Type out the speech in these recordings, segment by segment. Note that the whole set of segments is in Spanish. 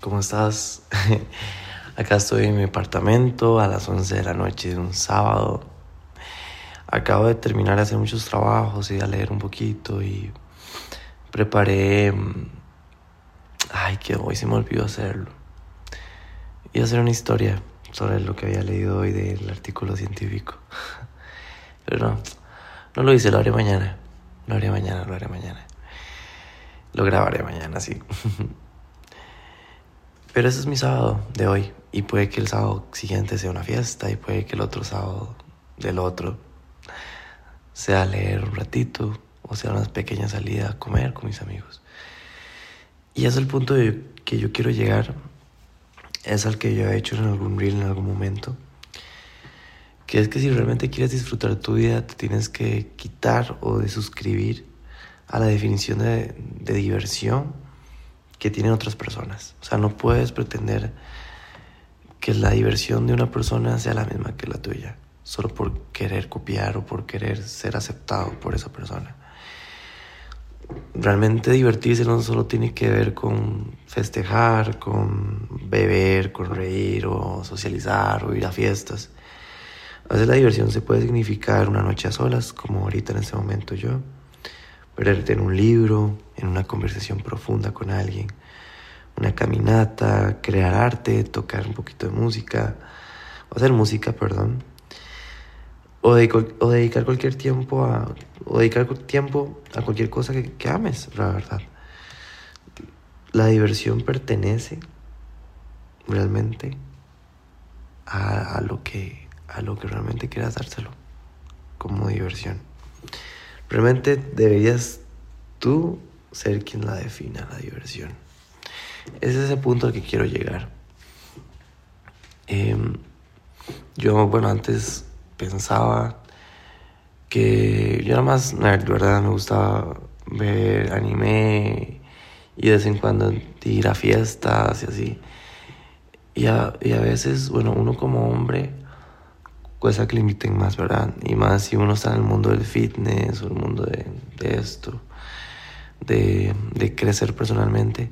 ¿cómo estás? Acá estoy en mi apartamento a las 11 de la noche de un sábado. Acabo de terminar de hacer muchos trabajos y de leer un poquito y preparé... Mm, ay, que hoy se me olvidó hacerlo. A hacer una historia sobre lo que había leído hoy del artículo científico. Pero no, no lo hice, lo haré mañana. Lo haré mañana, lo haré mañana. Lo grabaré mañana, sí. Pero ese es mi sábado de hoy. Y puede que el sábado siguiente sea una fiesta y puede que el otro sábado del otro sea leer un ratito o sea una pequeña salida a comer con mis amigos. Y es el punto de que yo quiero llegar, es al que yo he hecho en algún reel en algún momento, que es que si realmente quieres disfrutar tu vida, te tienes que quitar o de suscribir a la definición de, de diversión que tienen otras personas. O sea, no puedes pretender que la diversión de una persona sea la misma que la tuya, solo por querer copiar o por querer ser aceptado por esa persona. Realmente divertirse no solo tiene que ver con festejar, con beber, con reír o socializar o ir a fiestas. A veces la diversión se puede significar una noche a solas, como ahorita en este momento yo perderte en un libro, en una conversación profunda con alguien, una caminata, crear arte, tocar un poquito de música, o hacer música, perdón, o, dedicar cualquier tiempo a, o dedicar tiempo a cualquier cosa que, ames, la verdad. La diversión pertenece realmente a, a, lo que a lo que realmente quieras dárselo como diversión. Realmente deberías tú ser quien la defina, la diversión. Es ese punto al que quiero llegar. Em, yo, bueno, antes pensaba que yo era más nerd, ¿verdad? Me gustaba ver anime y de vez en cuando ir a fiestas y así. Y a, y a veces, bueno, uno como hombre cosa que le inviten más, ¿verdad? Y más si uno está en el mundo del fitness o el mundo de, esto, de, de, crecer personalmente,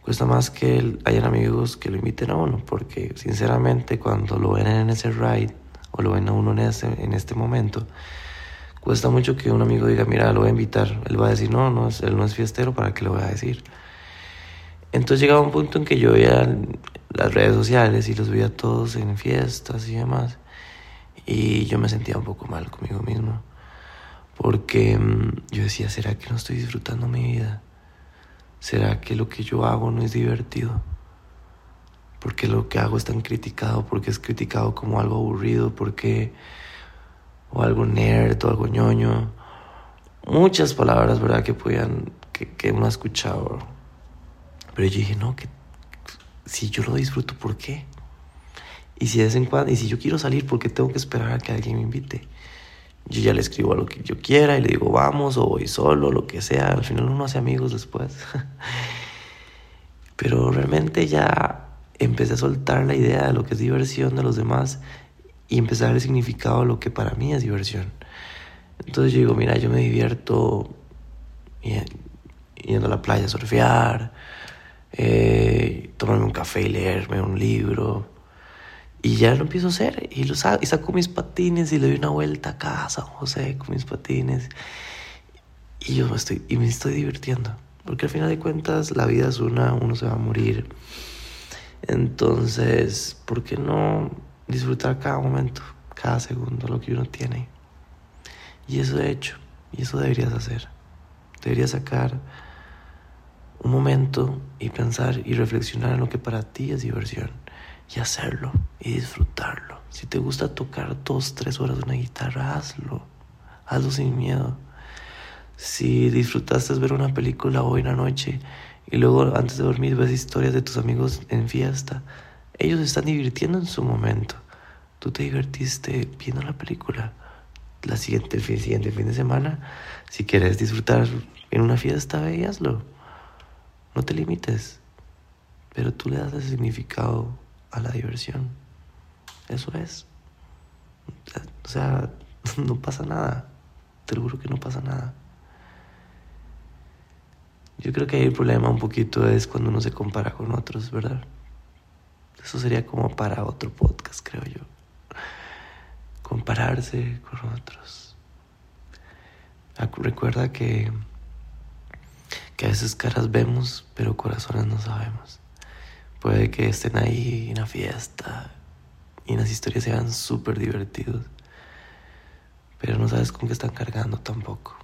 cuesta más que hayan amigos que lo inviten a uno, porque sinceramente cuando lo ven en ese ride o lo ven a uno en, ese, en este momento, cuesta mucho que un amigo diga, mira, lo voy a invitar. Él va a decir, no, no él no es fiestero, ¿para qué lo voy a decir? Entonces llegaba un punto en que yo veía las redes sociales y los veía todos en fiestas y demás. Y yo me sentía un poco mal conmigo mismo. Porque mm, yo decía, ¿será que no estoy disfrutando mi vida? ¿Será que lo que yo hago no es divertido? Porque lo que hago es tan criticado, porque es criticado como algo aburrido, porque o algo nerd o algo ñoño. Muchas palabras, ¿verdad? Que podían, que, que ha escuchado. Pero yo dije, no, que si yo lo disfruto, ¿por qué? Y si de vez en cuando, y si yo quiero salir, ¿por qué tengo que esperar a que alguien me invite? Yo ya le escribo a lo que yo quiera y le digo vamos o voy solo, lo que sea. Al final uno hace amigos después. Pero realmente ya empecé a soltar la idea de lo que es diversión de los demás y empecé a el significado a lo que para mí es diversión. Entonces yo digo, mira, yo me divierto yendo a la playa a surfear, eh, tomarme un café y leerme un libro, y ya lo empiezo a hacer y, lo saco, y saco mis patines y le doy una vuelta a casa, José, con mis patines. Y yo me estoy, y me estoy divirtiendo. Porque al final de cuentas la vida es una, uno se va a morir. Entonces, ¿por qué no disfrutar cada momento, cada segundo, lo que uno tiene? Y eso he hecho, y eso deberías hacer. Deberías sacar un momento y pensar y reflexionar en lo que para ti es diversión y hacerlo y disfrutarlo. Si te gusta tocar dos, tres horas de una guitarra, hazlo. Hazlo sin miedo. Si disfrutaste ver una película hoy en la noche y luego antes de dormir ves historias de tus amigos en fiesta, ellos están divirtiendo en su momento. Tú te divertiste viendo la película. La siguiente, el siguiente fin de semana, si quieres disfrutar en una fiesta, ve hazlo. No te limites, pero tú le das el significado a la diversión. Eso es. O sea, no pasa nada. Te lo juro que no pasa nada. Yo creo que el problema un poquito es cuando uno se compara con otros, ¿verdad? Eso sería como para otro podcast, creo yo. Compararse con otros. Recuerda que, que a veces caras vemos, pero corazones no sabemos. Puede que estén ahí en la fiesta y las historias sean súper divertidos, pero no sabes con qué están cargando tampoco.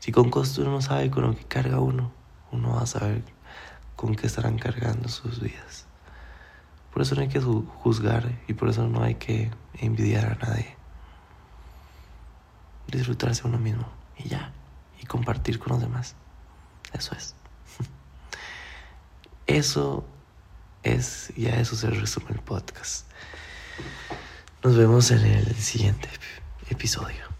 Si con costo uno no sabe con lo que carga uno, uno va a saber con qué estarán cargando sus vidas. Por eso no hay que juzgar y por eso no hay que envidiar a nadie. Disfrutarse uno mismo y ya, y compartir con los demás. Eso es. Eso es, y a eso se resume el podcast. Nos vemos en el siguiente episodio.